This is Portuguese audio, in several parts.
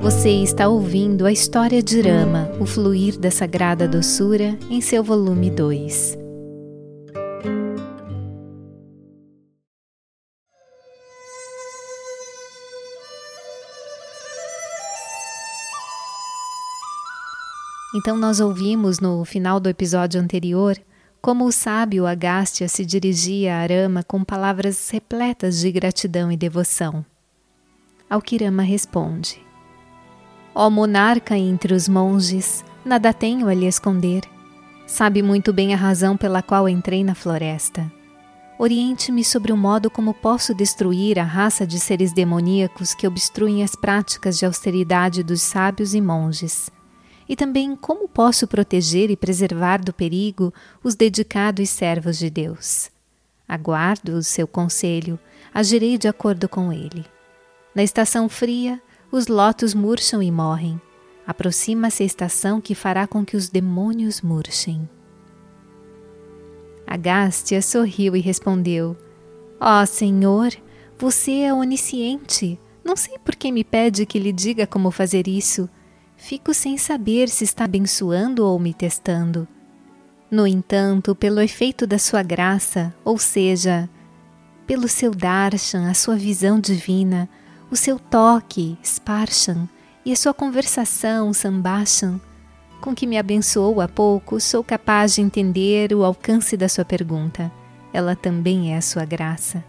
Você está ouvindo a história de Rama, o fluir da sagrada doçura, em seu volume 2. Então, nós ouvimos no final do episódio anterior como o sábio Agastya se dirigia a Arama com palavras repletas de gratidão e devoção. Ao que Rama responde: Ó monarca entre os monges, nada tenho a lhe esconder. Sabe muito bem a razão pela qual entrei na floresta. Oriente-me sobre o modo como posso destruir a raça de seres demoníacos que obstruem as práticas de austeridade dos sábios e monges e também como posso proteger e preservar do perigo os dedicados servos de Deus. Aguardo o seu conselho, agirei de acordo com ele. Na estação fria, os lotos murcham e morrem. Aproxima-se a estação que fará com que os demônios murchem. Agástia sorriu e respondeu: Ó oh, Senhor, você é onisciente. Não sei por que me pede que lhe diga como fazer isso fico sem saber se está abençoando ou me testando. No entanto, pelo efeito da sua graça, ou seja, pelo seu darshan, a sua visão divina, o seu toque, sparshan, e a sua conversação, sambashan, com que me abençoou há pouco, sou capaz de entender o alcance da sua pergunta. Ela também é a sua graça.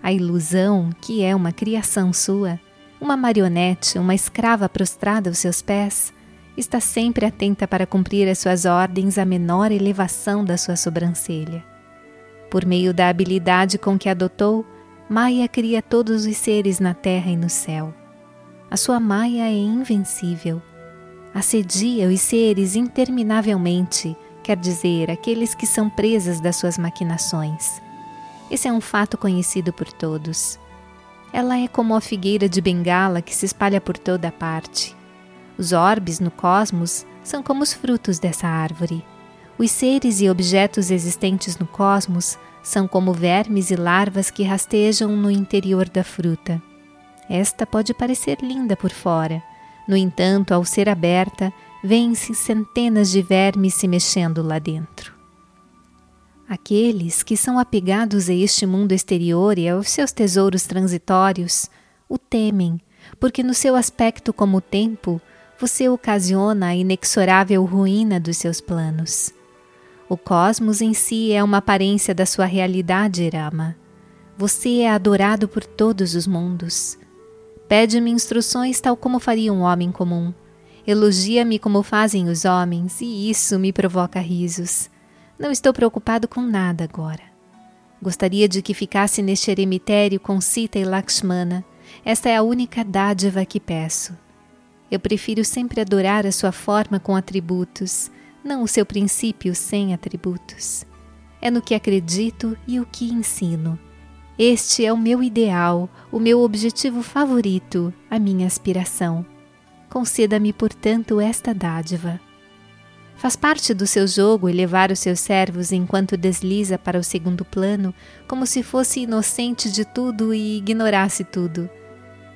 A ilusão, que é uma criação sua, uma marionete, uma escrava prostrada aos seus pés, está sempre atenta para cumprir as suas ordens à menor elevação da sua sobrancelha. Por meio da habilidade com que adotou, Maia cria todos os seres na terra e no céu. A sua Maia é invencível. Assedia os seres interminavelmente, quer dizer, aqueles que são presas das suas maquinações. Esse é um fato conhecido por todos. Ela é como a figueira de bengala que se espalha por toda a parte. Os orbes no cosmos são como os frutos dessa árvore. Os seres e objetos existentes no cosmos são como vermes e larvas que rastejam no interior da fruta. Esta pode parecer linda por fora, no entanto, ao ser aberta, vêem-se centenas de vermes se mexendo lá dentro. Aqueles que são apegados a este mundo exterior e aos seus tesouros transitórios o temem, porque no seu aspecto como tempo, você ocasiona a inexorável ruína dos seus planos. O cosmos em si é uma aparência da sua realidade, Rama. Você é adorado por todos os mundos. Pede-me instruções tal como faria um homem comum. Elogia-me como fazem os homens, e isso me provoca risos. Não estou preocupado com nada agora. Gostaria de que ficasse neste eremitério com Sita e Lakshmana. Esta é a única dádiva que peço. Eu prefiro sempre adorar a sua forma com atributos, não o seu princípio sem atributos. É no que acredito e o que ensino. Este é o meu ideal, o meu objetivo favorito, a minha aspiração. Conceda-me, portanto, esta dádiva. Faz parte do seu jogo elevar os seus servos enquanto desliza para o segundo plano, como se fosse inocente de tudo e ignorasse tudo.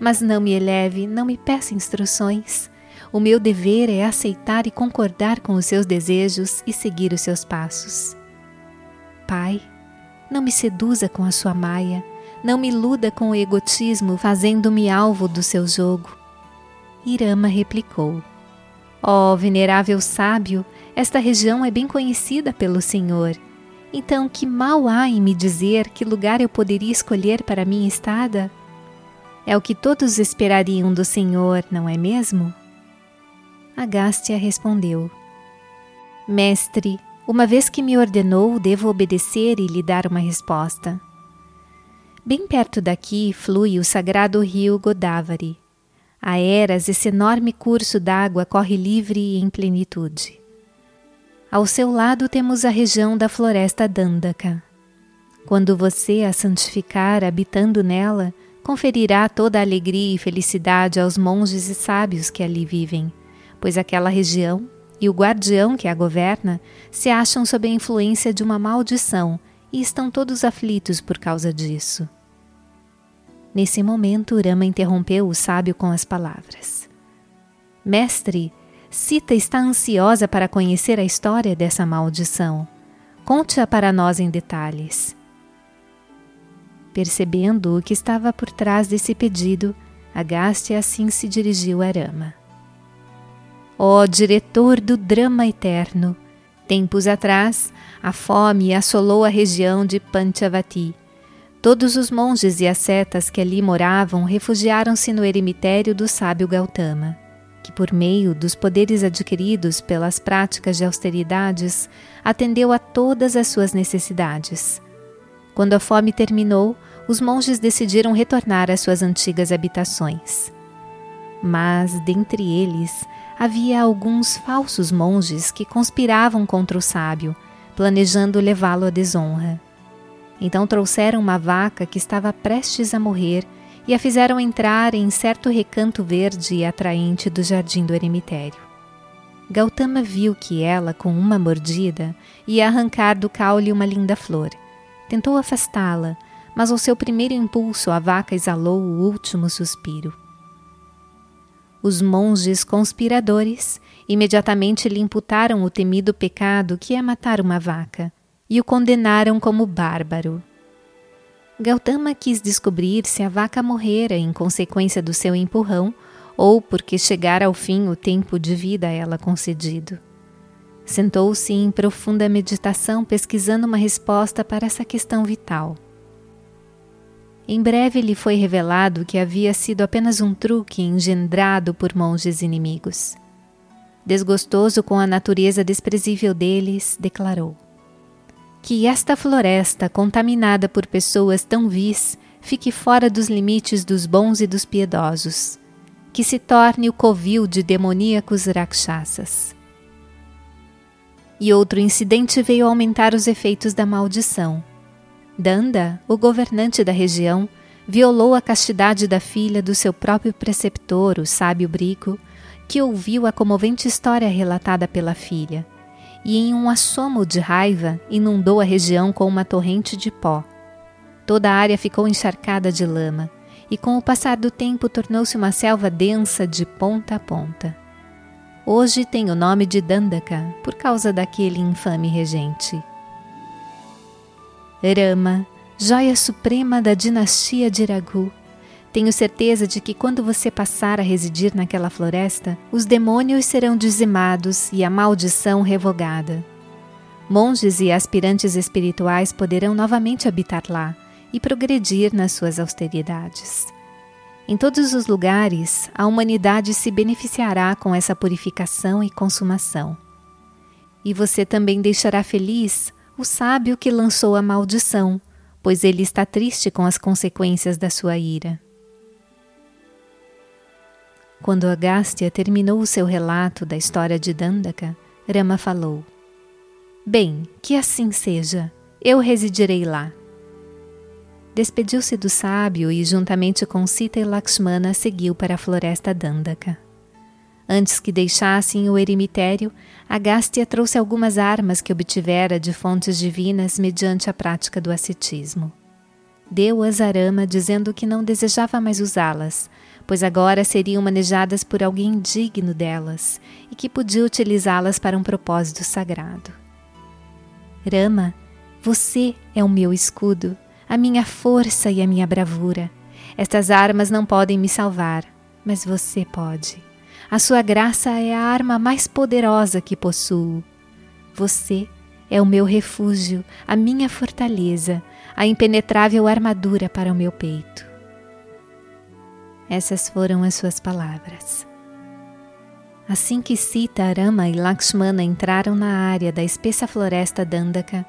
Mas não me eleve, não me peça instruções. O meu dever é aceitar e concordar com os seus desejos e seguir os seus passos. Pai, não me seduza com a sua maia, não me iluda com o egotismo, fazendo-me alvo do seu jogo. Irama replicou: Ó oh, venerável sábio, esta região é bem conhecida pelo Senhor. Então, que mal há em me dizer que lugar eu poderia escolher para minha estada? É o que todos esperariam do Senhor, não é mesmo? Agástia respondeu: Mestre, uma vez que me ordenou, devo obedecer e lhe dar uma resposta. Bem perto daqui flui o sagrado rio Godavari. A eras, esse enorme curso d'água corre livre e em plenitude. Ao seu lado temos a região da floresta Dandaka. Quando você a santificar habitando nela, conferirá toda a alegria e felicidade aos monges e sábios que ali vivem, pois aquela região e o guardião que a governa se acham sob a influência de uma maldição e estão todos aflitos por causa disso. Nesse momento, Rama interrompeu o sábio com as palavras: Mestre, Sita está ansiosa para conhecer a história dessa maldição. Conte-a para nós em detalhes. Percebendo o que estava por trás desse pedido, Agastya assim se dirigiu a Rama. Ó diretor do drama eterno, tempos atrás, a fome assolou a região de Panchavati. Todos os monges e ascetas que ali moravam refugiaram-se no eremitério do sábio Gautama, que, por meio dos poderes adquiridos pelas práticas de austeridades, atendeu a todas as suas necessidades. Quando a fome terminou, os monges decidiram retornar às suas antigas habitações. Mas, dentre eles, havia alguns falsos monges que conspiravam contra o sábio, planejando levá-lo à desonra. Então trouxeram uma vaca que estava prestes a morrer e a fizeram entrar em certo recanto verde e atraente do jardim do eremitério. Gautama viu que ela, com uma mordida, ia arrancar do caule uma linda flor. Tentou afastá-la, mas ao seu primeiro impulso a vaca exalou o último suspiro. Os monges conspiradores imediatamente lhe imputaram o temido pecado que é matar uma vaca e o condenaram como bárbaro. Gautama quis descobrir se a vaca morrera em consequência do seu empurrão ou porque chegara ao fim o tempo de vida a ela concedido. Sentou-se em profunda meditação pesquisando uma resposta para essa questão vital. Em breve lhe foi revelado que havia sido apenas um truque engendrado por monges inimigos. Desgostoso com a natureza desprezível deles, declarou: Que esta floresta, contaminada por pessoas tão vis, fique fora dos limites dos bons e dos piedosos, que se torne o covil de demoníacos rakshasas. E outro incidente veio aumentar os efeitos da maldição Danda, o governante da região, violou a castidade da filha do seu próprio preceptor, o sábio Brico, que ouviu a comovente história relatada pela filha, e em um assomo de raiva inundou a região com uma torrente de pó. Toda a área ficou encharcada de lama, e com o passar do tempo tornou-se uma selva densa de ponta a ponta. Hoje tem o nome de Dandaka por causa daquele infame regente. Rama, joia suprema da dinastia de Iragu. Tenho certeza de que quando você passar a residir naquela floresta, os demônios serão dizimados e a maldição revogada. Monges e aspirantes espirituais poderão novamente habitar lá e progredir nas suas austeridades. Em todos os lugares, a humanidade se beneficiará com essa purificação e consumação. E você também deixará feliz o sábio que lançou a maldição, pois ele está triste com as consequências da sua ira. Quando Agastya terminou o seu relato da história de Dandaka, Rama falou: Bem, que assim seja, eu residirei lá. Despediu-se do sábio e, juntamente com Sita e Lakshmana, seguiu para a floresta Dandaka. Antes que deixassem o eremitério, Agástia trouxe algumas armas que obtivera de fontes divinas mediante a prática do ascetismo. Deu-as a Rama, dizendo que não desejava mais usá-las, pois agora seriam manejadas por alguém digno delas e que podia utilizá-las para um propósito sagrado. Rama, você é o meu escudo, a minha força e a minha bravura. Estas armas não podem me salvar, mas você pode. A sua graça é a arma mais poderosa que possuo. Você é o meu refúgio, a minha fortaleza, a impenetrável armadura para o meu peito. Essas foram as suas palavras. Assim que Sita, Rama e Lakshmana entraram na área da espessa floresta Dandaka,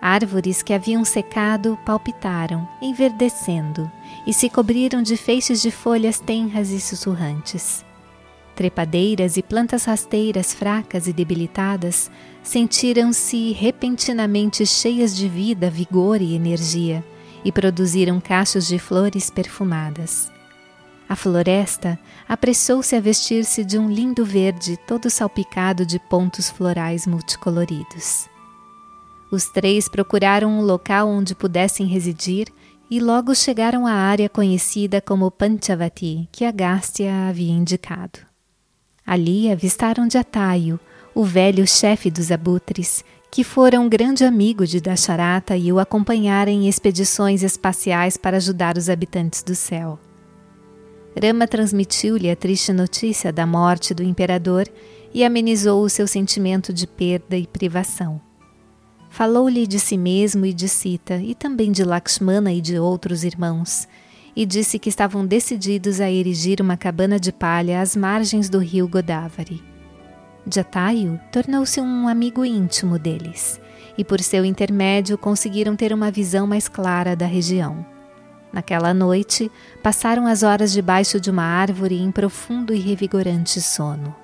árvores que haviam secado palpitaram, enverdecendo, e se cobriram de feixes de folhas tenras e sussurrantes. Trepadeiras e plantas rasteiras fracas e debilitadas sentiram-se repentinamente cheias de vida, vigor e energia e produziram cachos de flores perfumadas. A floresta apressou-se a vestir-se de um lindo verde todo salpicado de pontos florais multicoloridos. Os três procuraram um local onde pudessem residir e logo chegaram à área conhecida como Panchavati, que Agastya havia indicado. Ali avistaram Jatayu, o velho chefe dos abutres, que fora um grande amigo de Dasharata e o acompanhara em expedições espaciais para ajudar os habitantes do céu. Rama transmitiu-lhe a triste notícia da morte do imperador e amenizou o seu sentimento de perda e privação. Falou-lhe de si mesmo e de Sita, e também de Lakshmana e de outros irmãos, e disse que estavam decididos a erigir uma cabana de palha às margens do rio Godavari. Jatayu tornou-se um amigo íntimo deles, e por seu intermédio conseguiram ter uma visão mais clara da região. Naquela noite, passaram as horas debaixo de uma árvore em profundo e revigorante sono.